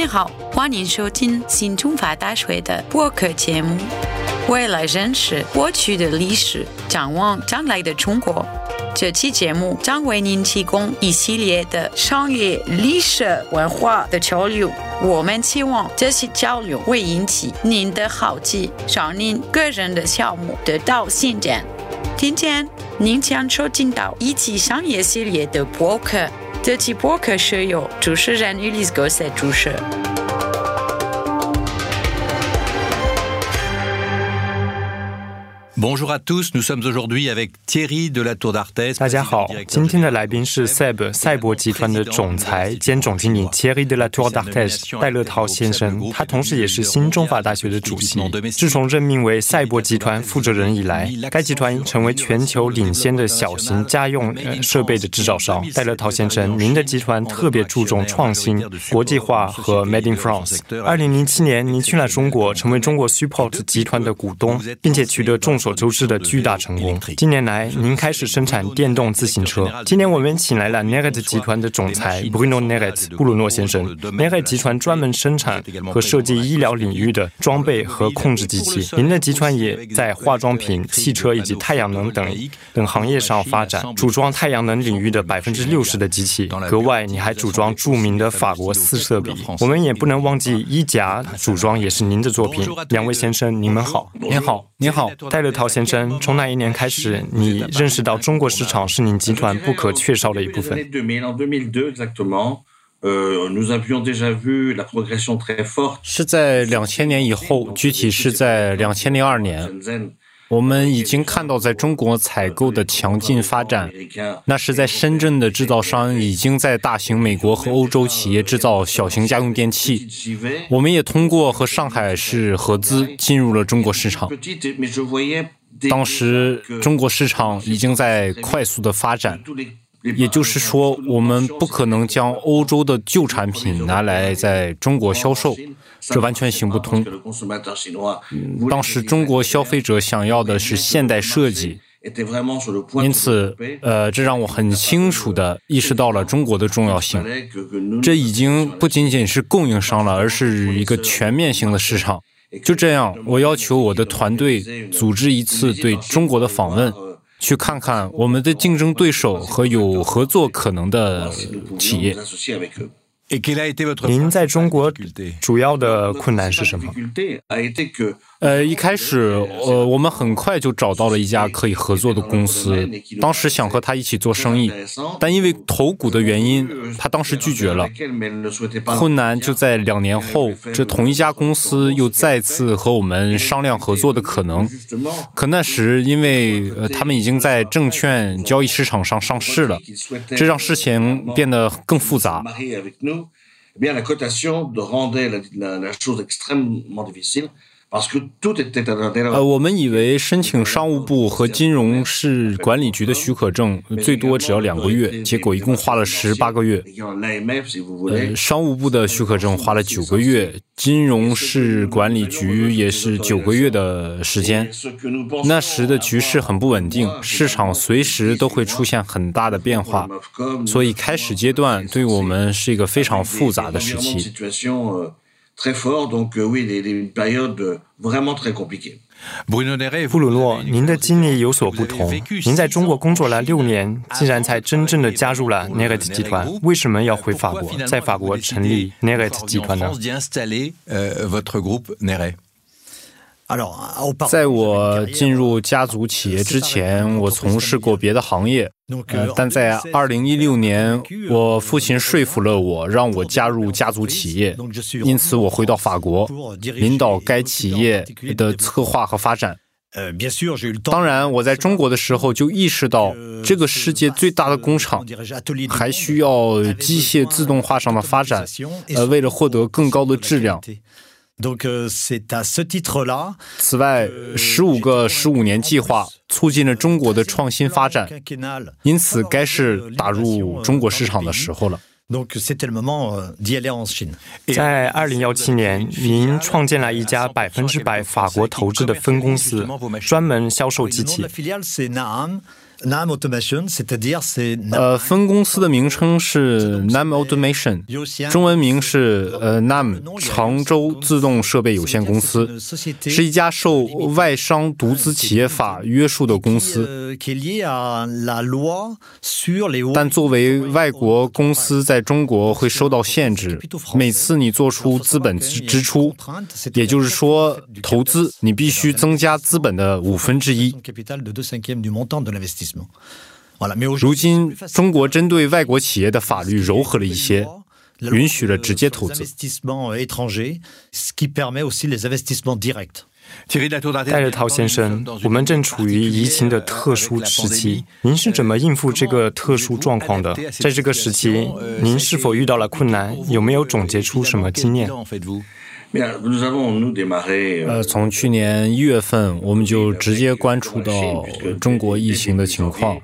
你好，欢迎收听新中法大学的播客节目。为了认识过去的历史，展望将来的中国，这期节目将为您提供一系列的商业、历史、文化的交流。我们期望这些交流会引起您的好奇，让您个人的项目得到进展。今天您将收听到一期商业系列的播客。德奇伯克是由主持人 lisgo si 主持。大家好，今天的来宾是 SEB 赛博集团的总裁兼总经理 Thierry de la Tour d'Artes 戴乐涛先生，他同时也是新中法大学的主席。自从任命为赛博集团负责人以来，该集团成为全球领先的小型家用设备的制造商。戴乐涛先生，您的集团特别注重创新、国际化和 Made in France。二零零七年，您去了中国，成为中国 Support 集团的股东，并且取得众所周知的巨大成功。近年来，您开始生产电动自行车。今年我们请来了 Neret 集团的总裁 Bruno Neret 布鲁诺先生。Neret 集团专门生产和设计医疗领域的装备和控制机器。您的集团也在化妆品、汽车以及太阳能等等行业上发展，组装太阳能领域的百分之六十的机器。格外，你还组装著名的法国四色笔。我们也不能忘记衣夹组装也是您的作品。两位先生，你们好。您好，您好，戴乐。陶先生，从那一年开始，你认识到中国市场是您集团不可缺少的一部分？是在两千年以后，具体是在两千零二年，我们已经看到在中国采购的强劲发展。那是在深圳的制造商已经在大型美国和欧洲企业制造小型家用电器。我们也通过和上海市合资进入了中国市场。当时中国市场已经在快速的发展，也就是说，我们不可能将欧洲的旧产品拿来在中国销售，这完全行不通。当时中国消费者想要的是现代设计，因此，呃，这让我很清楚地意识到了中国的重要性。这已经不仅仅是供应商了，而是一个全面性的市场。就这样，我要求我的团队组织一次对中国的访问，去看看我们的竞争对手和有合作可能的企业。您在中国主要的困难是什么？呃，一开始，呃，我们很快就找到了一家可以合作的公司，当时想和他一起做生意，但因为投股的原因，他当时拒绝了。困难就在两年后，这同一家公司又再次和我们商量合作的可能。可那时，因为呃，他们已经在证券交易市场上上市了，这让事情变得更复杂。呃，我们以为申请商务部和金融市管理局的许可证最多只要两个月，结果一共花了十八个月。呃，商务部的许可证花了九个月，金融市管理局也是九个月的时间。那时的局势很不稳定，市场随时都会出现很大的变化，所以开始阶段对我们是一个非常复杂的时期。布鲁诺，您的经历有所不同。您在中国工作了六年，竟然才真正的加入了 Neret 集团。为什么要回法国，在法国成立 Neret 集团呢？在我进入家族企业之前，我从事过别的行业。呃，但在二零一六年，我父亲说服了我，让我加入家族企业，因此我回到法国，领导该企业的策划和发展。当然，我在中国的时候就意识到，这个世界最大的工厂还需要机械自动化上的发展。呃，为了获得更高的质量。此外，十五个十五年计划促进了中国的创新发展，因此该是打入中国市场的时候了。在二零幺七年，您创建了一家百分之百法国投资的分公司，专门销售机器。呃，分公司的名称是 Nam Automation，中文名是呃 Nam 常州自动设备有限公司，是一家受外商独资企业法约束的公司。但作为外国公司，在中国会受到限制。每次你做出资本支出，也就是说投资，你必须增加资本的五分之一。如今，中国针对外国企业的法律柔和了一些，允许了直接投资。戴日涛先生，我们正处于疫情的特殊时期，您是怎么应付这个特殊状况的？在这个时期，您是否遇到了困难？有没有总结出什么经验？呃，从去年一月份，我们就直接关注到中国疫情的情况。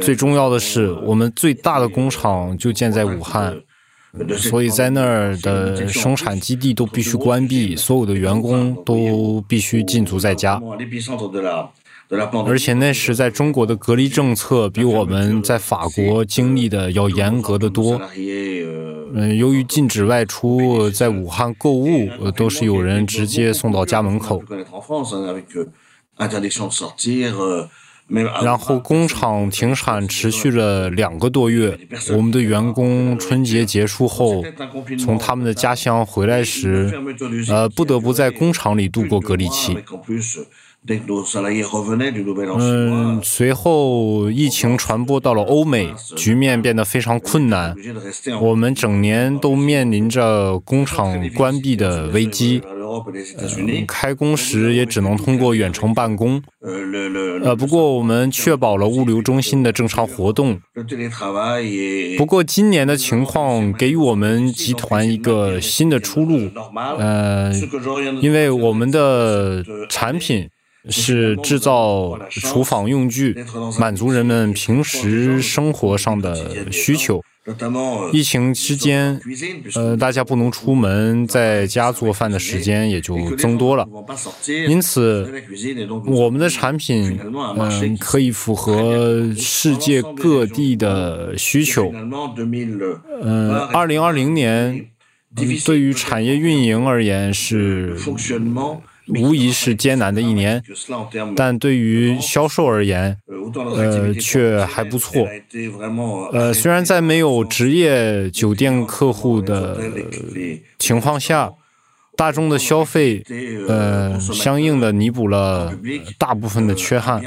最重要的是，我们最大的工厂就建在武汉。所以在那儿的生产基地都必须关闭，所有的员工都必须禁足在家。而且那时在中国的隔离政策比我们在法国经历的要严格的多。嗯，由于禁止外出，在武汉购物都是有人直接送到家门口。然后工厂停产持续了两个多月，我们的员工春节结束后从他们的家乡回来时，呃，不得不在工厂里度过隔离期。嗯，随后疫情传播到了欧美，局面变得非常困难，我们整年都面临着工厂关闭的危机。开工时也只能通过远程办公。呃，不过我们确保了物流中心的正常活动。不过今年的情况给予我们集团一个新的出路。呃，因为我们的产品是制造厨房用具，满足人们平时生活上的需求。疫情期间，呃，大家不能出门，在家做饭的时间也就增多了。因此，我们的产品，嗯，可以符合世界各地的需求。嗯，二零二零年，对于产业运营而言是。无疑是艰难的一年，但对于销售而言，呃，却还不错。呃，虽然在没有职业酒店客户的情况下，大众的消费，呃，相应的弥补了大部分的缺憾。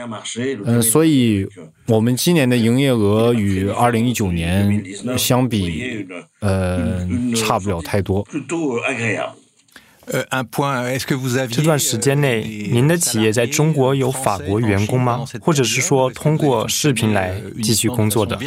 嗯，所以我们今年的营业额与二零一九年相比，呃，差不了太多。这段时间内，您的企业在中国有法国员工吗？或者是说通过视频来继续工作的？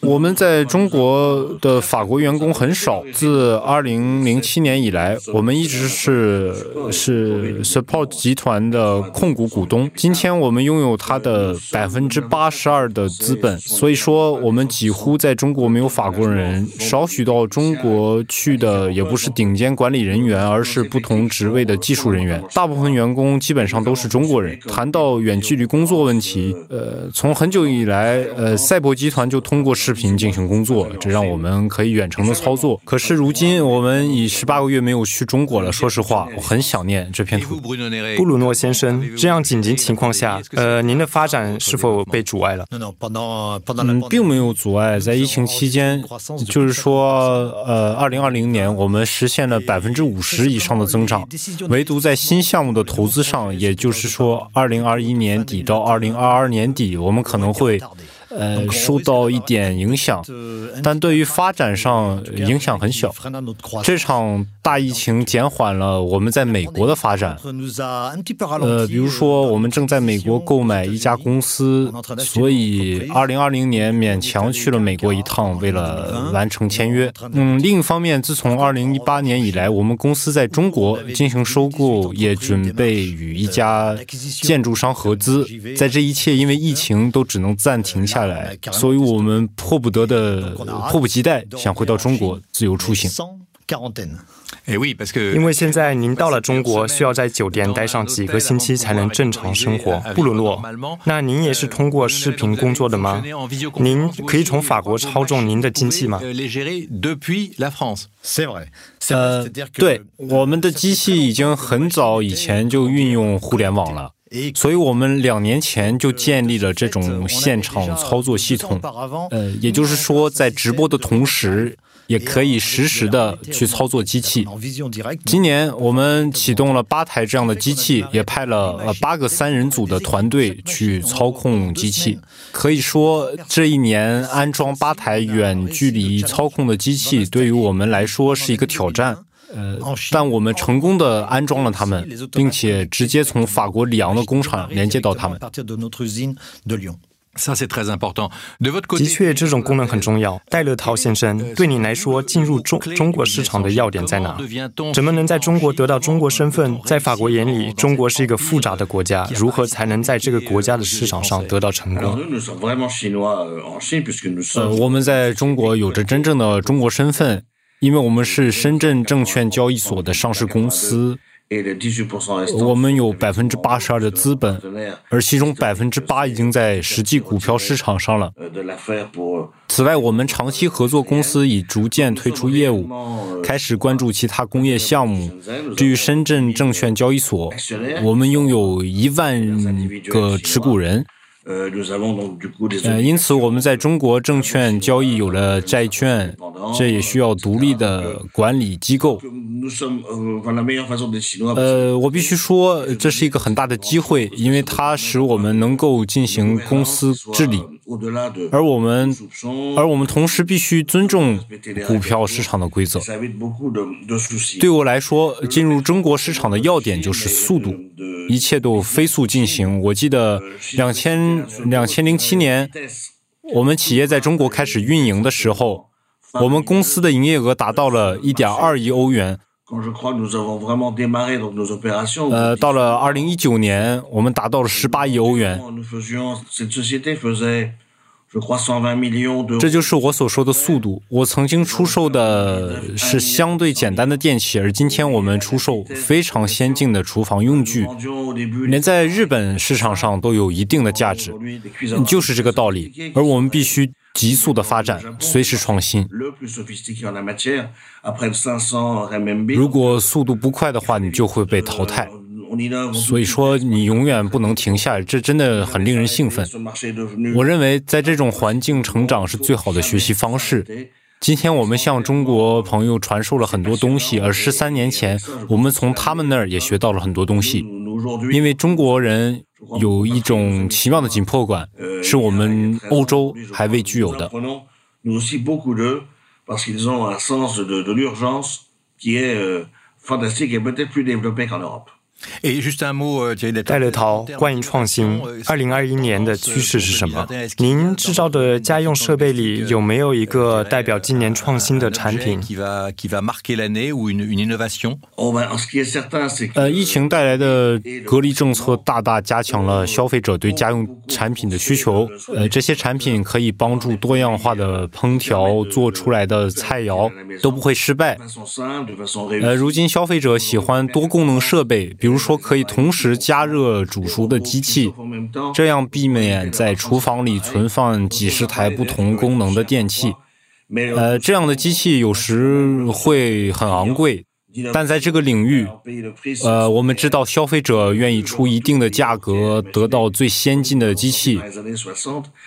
我们在中国的法国员工很少。自二零零七年以来，我们一直是是 Support 集团的控股股东。今天我们拥有它的百分之八十二的资本，所以说我们几乎在中国没有法国人。少许到中国去的也不是顶尖管理人员，而是不同职位的技术人员。大部分员工基本上都是中国人。谈到远距离工作问题，呃，从很久以来，呃，赛博集团就通过。视频进行工作，这让我们可以远程的操作。可是如今我们已十八个月没有去中国了。说实话，我很想念这片土地。布鲁诺先生，这样紧急情况下，呃，您的发展是否被阻碍了？嗯，并没有阻碍。在疫情期间，就是说，呃，二零二零年我们实现了百分之五十以上的增长，唯独在新项目的投资上，也就是说，二零二一年底到二零二二年底，我们可能会。呃，受到一点影响，但对于发展上影响很小。这场大疫情减缓了我们在美国的发展。呃，比如说，我们正在美国购买一家公司，所以2020年勉强去了美国一趟，为了完成签约。嗯，另一方面，自从2018年以来，我们公司在中国进行收购，也准备与一家建筑商合资。在这一切因为疫情都只能暂停下。下来，所以我们迫不得的、迫不及待想回到中国自由出行。因为现在您到了中国，需要在酒店待上几个星期才能正常生活。布鲁诺，那您也是通过视频工作的吗？您可以从法国操纵您的机器吗？呃，对，我们的机器已经很早以前就运用互联网了。所以我们两年前就建立了这种现场操作系统，呃，也就是说，在直播的同时，也可以实时的去操作机器。今年我们启动了八台这样的机器，也派了呃八个三人组的团队去操控机器。可以说，这一年安装八台远距离操控的机器，对于我们来说是一个挑战。呃，但我们成功的安装了它们，并且直接从法国里昂的工厂连接到它们。的确，这种功能很重要。戴乐涛先生，对你来说，进入中中国市场的要点在哪？怎么能在中国得到中国身份？在法国眼里，中国是一个复杂的国家，如何才能在这个国家的市场上得到成功？呃，我们在中国有着真正的中国身份。因为我们是深圳证券交易所的上市公司，我们有百分之八十二的资本，而其中百分之八已经在实际股票市场上了。此外，我们长期合作公司已逐渐推出业务，开始关注其他工业项目。至于深圳证券交易所，我们拥有一万个持股人。呃，因此我们在中国证券交易有了债券，这也需要独立的管理机构。呃，我必须说，这是一个很大的机会，因为它使我们能够进行公司治理，而我们，而我们同时必须尊重股票市场的规则。对我来说，进入中国市场的要点就是速度。一切都飞速进行。我记得两千两千零七年，我们企业在中国开始运营的时候，我们公司的营业额达到了一点二亿欧元。呃，到了二零一九年，我们达到了十八亿欧元。这就是我所说的速度。我曾经出售的是相对简单的电器，而今天我们出售非常先进的厨房用具，连在日本市场上都有一定的价值，就是这个道理。而我们必须急速的发展，随时创新。如果速度不快的话，你就会被淘汰。所以说，你永远不能停下来，这真的很令人兴奋。我认为，在这种环境成长是最好的学习方式。今天我们向中国朋友传授了很多东西，而十三年前，我们从他们那儿也学到了很多东西。因为中国人有一种奇妙的紧迫感，是我们欧洲还未具有的。戴乐涛，关于创新，二零二一年的趋势是什么？您制造的家用设备里有没有一个代表今年创新的产品？呃，疫情带来的隔离政策大大加强了消费者对家用产品的需求。呃，这些产品可以帮助多样化的烹调做出来的菜肴都不会失败。呃，如今消费者喜欢多功能设备，比。比如说，可以同时加热煮熟的机器，这样避免在厨房里存放几十台不同功能的电器。呃，这样的机器有时会很昂贵。但在这个领域，呃，我们知道消费者愿意出一定的价格得到最先进的机器。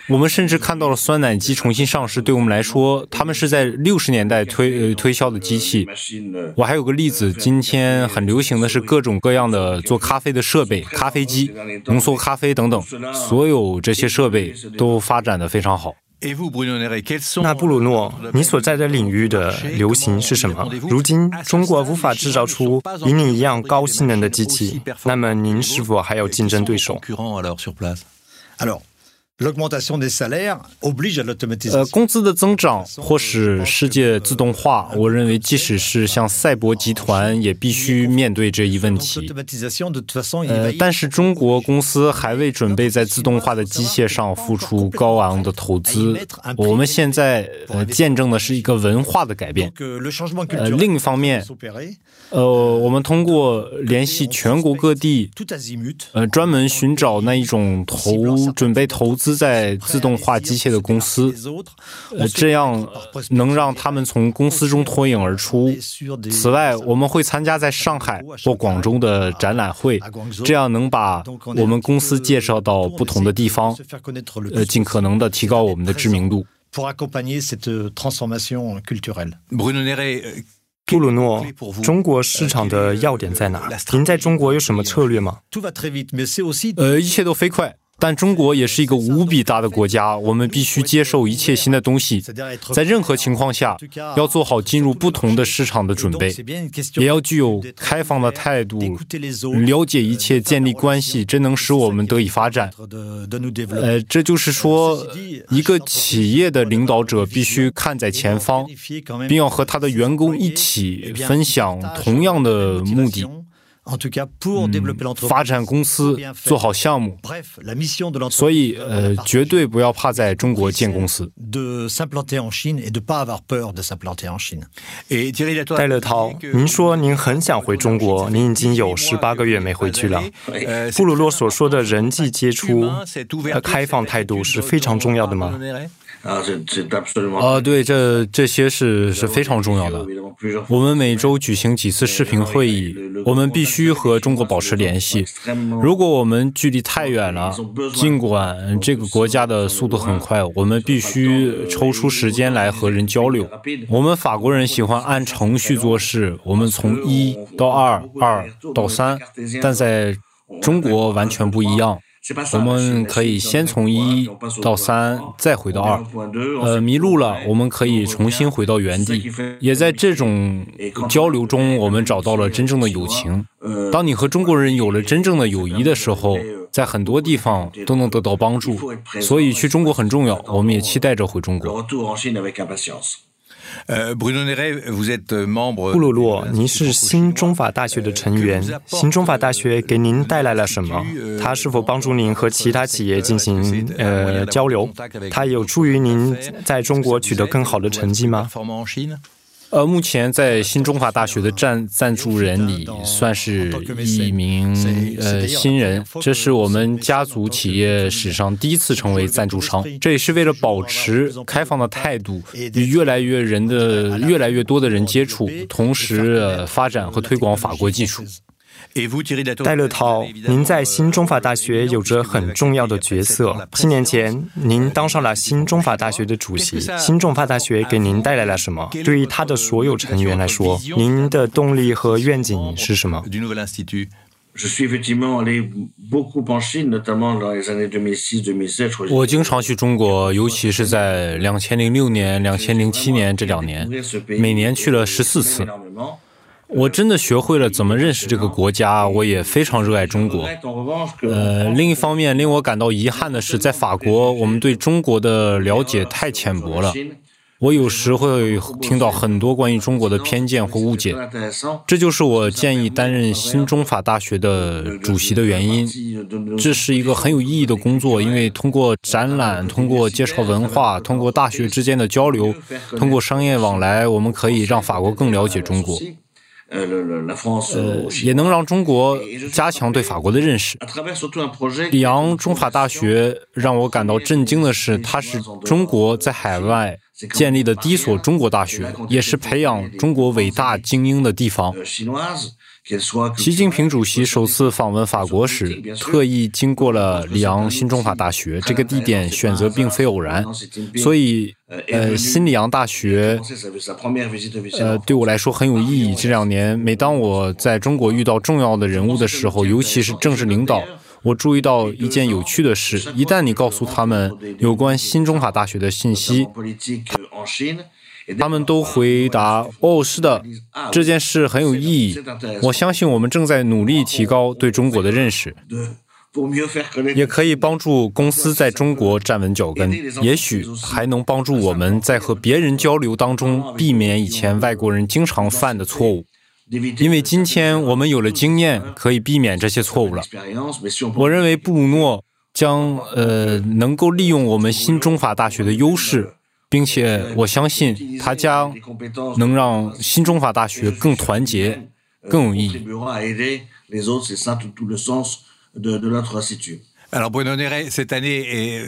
我们甚至看到了酸奶机重新上市，对我们来说，他们是在六十年代推呃推销的机器。我还有个例子，今天很流行的是各种各样的做咖啡的设备，咖啡机、浓缩咖啡等等，所有这些设备都发展的非常好。那布鲁诺，你所在的领域的流行是什么？如今中国无法制造出与你一样高性能的机器，那么您是否还有竞争对手？呃，工资的增长或使世界自动化，我认为即使是像赛博集团，也必须面对这一问题。呃，但是中国公司还未准备在自动化的机械上付出高昂的投资。我们现在呃见证的是一个文化的改变。呃，另一方面，呃，我们通过联系全国各地，呃，专门寻找那一种投准备投资在自动化机械的公司，呃，这样能让他们从公司中脱颖而出。此外，我们会参加在上海或广州的展览会，这样能把我们公司介绍到不同的地方，呃，尽可能的提高我们的知名度。布鲁诺，中国市场的要点在哪？您在中国有什么策略吗？呃，一切都飞快。但中国也是一个无比大的国家，我们必须接受一切新的东西，在任何情况下要做好进入不同的市场的准备，也要具有开放的态度，了解一切，建立关系，这能使我们得以发展。呃，这就是说，一个企业的领导者必须看在前方，并要和他的员工一起分享同样的目的。发展公司，做好项目，所以呃，绝对不要怕在中国建公司。戴乐涛，您说您很想回中国，您已经有十八个月没回去了。布鲁洛所说的人际接触和开放态度是非常重要的吗？啊，对，这这些是是非常重要的。我们每周举行几次视频会议，我们必须和中国保持联系。如果我们距离太远了，尽管这个国家的速度很快，我们必须抽出时间来和人交流。我们法国人喜欢按程序做事，我们从一到二，二到三，但在中国完全不一样。我们可以先从一到三，再回到二。呃，迷路了，我们可以重新回到原地。也在这种交流中，我们找到了真正的友情。当你和中国人有了真正的友谊的时候，在很多地方都能得到帮助。所以去中国很重要，我们也期待着回中国。呃，布鲁洛，您是新中法大学的成员。新中法大学给您带来了什么？它是否帮助您和其他企业进行呃交流？它有助于您在中国取得更好的成绩吗？呃，目前在新中华大学的赞赞助人里，算是一名呃新人。这是我们家族企业史上第一次成为赞助商。这也是为了保持开放的态度，与越来越人的越来越多的人接触，同时发展和推广法国技术。戴乐涛，您在新中法大学有着很重要的角色。七年前，您当上了新中法大学的主席。新中法大学给您带来了什么？对于他的所有成员来说，您的动力和愿景是什么？我经常去中国，尤其是在两千零六年、两千零七年这两年，每年去了十四次。我真的学会了怎么认识这个国家，我也非常热爱中国。呃，另一方面令我感到遗憾的是，在法国，我们对中国的了解太浅薄了。我有时会听到很多关于中国的偏见或误解，这就是我建议担任新中法大学的主席的原因。这是一个很有意义的工作，因为通过展览、通过介绍文化、通过大学之间的交流、通过商业往来，我们可以让法国更了解中国。呃，也能让中国加强对法国的认识。里昂中法大学让我感到震惊的是，它是中国在海外建立的第一所中国大学，也是培养中国伟大精英的地方。习近平主席首次访问法国时，特意经过了里昂新中法大学。这个地点选择并非偶然，所以，呃，新里昂大学，呃，对我来说很有意义。这两年，每当我在中国遇到重要的人物的时候，尤其是政治领导，我注意到一件有趣的事：一旦你告诉他们有关新中法大学的信息。他们都回答：“哦，是的，这件事很有意义。我相信我们正在努力提高对中国的认识。”也可以帮助公司在中国站稳脚跟，也许还能帮助我们在和别人交流当中避免以前外国人经常犯的错误。因为今天我们有了经验，可以避免这些错误了。我认为布鲁诺将呃能够利用我们新中法大学的优势，并且我相信他将能让新中法大学更团结、更有意义。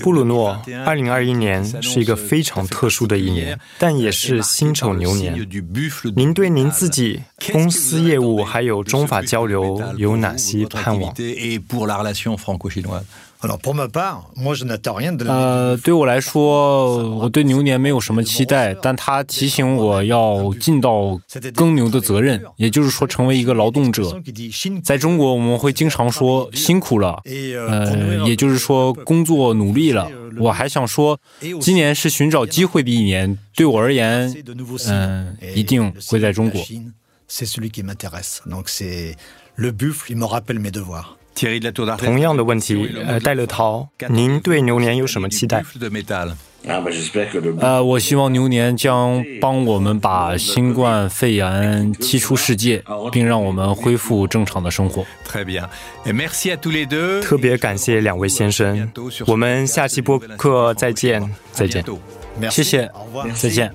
布鲁诺，二零二一年是一个非常特殊的一年，但也是辛丑牛年。您对您自己公司业务还有中法交流有哪些盼望？呃，对我来说，我对牛年没有什么期待，但他提醒我要尽到耕牛的责任，也就是说，成为一个劳动者。在中国，我们会经常说辛苦了，呃，也就是说工作努力了。我还想说，今年是寻找机会的一年，对我而言，嗯，一定会在中国。同样的问题，呃，戴乐涛，您对牛年有什么期待？呃，我希望牛年将帮我们把新冠肺炎踢出世界，并让我们恢复正常的生活。特别感谢两位先生，我们下期播客再见，再见，谢谢，再见。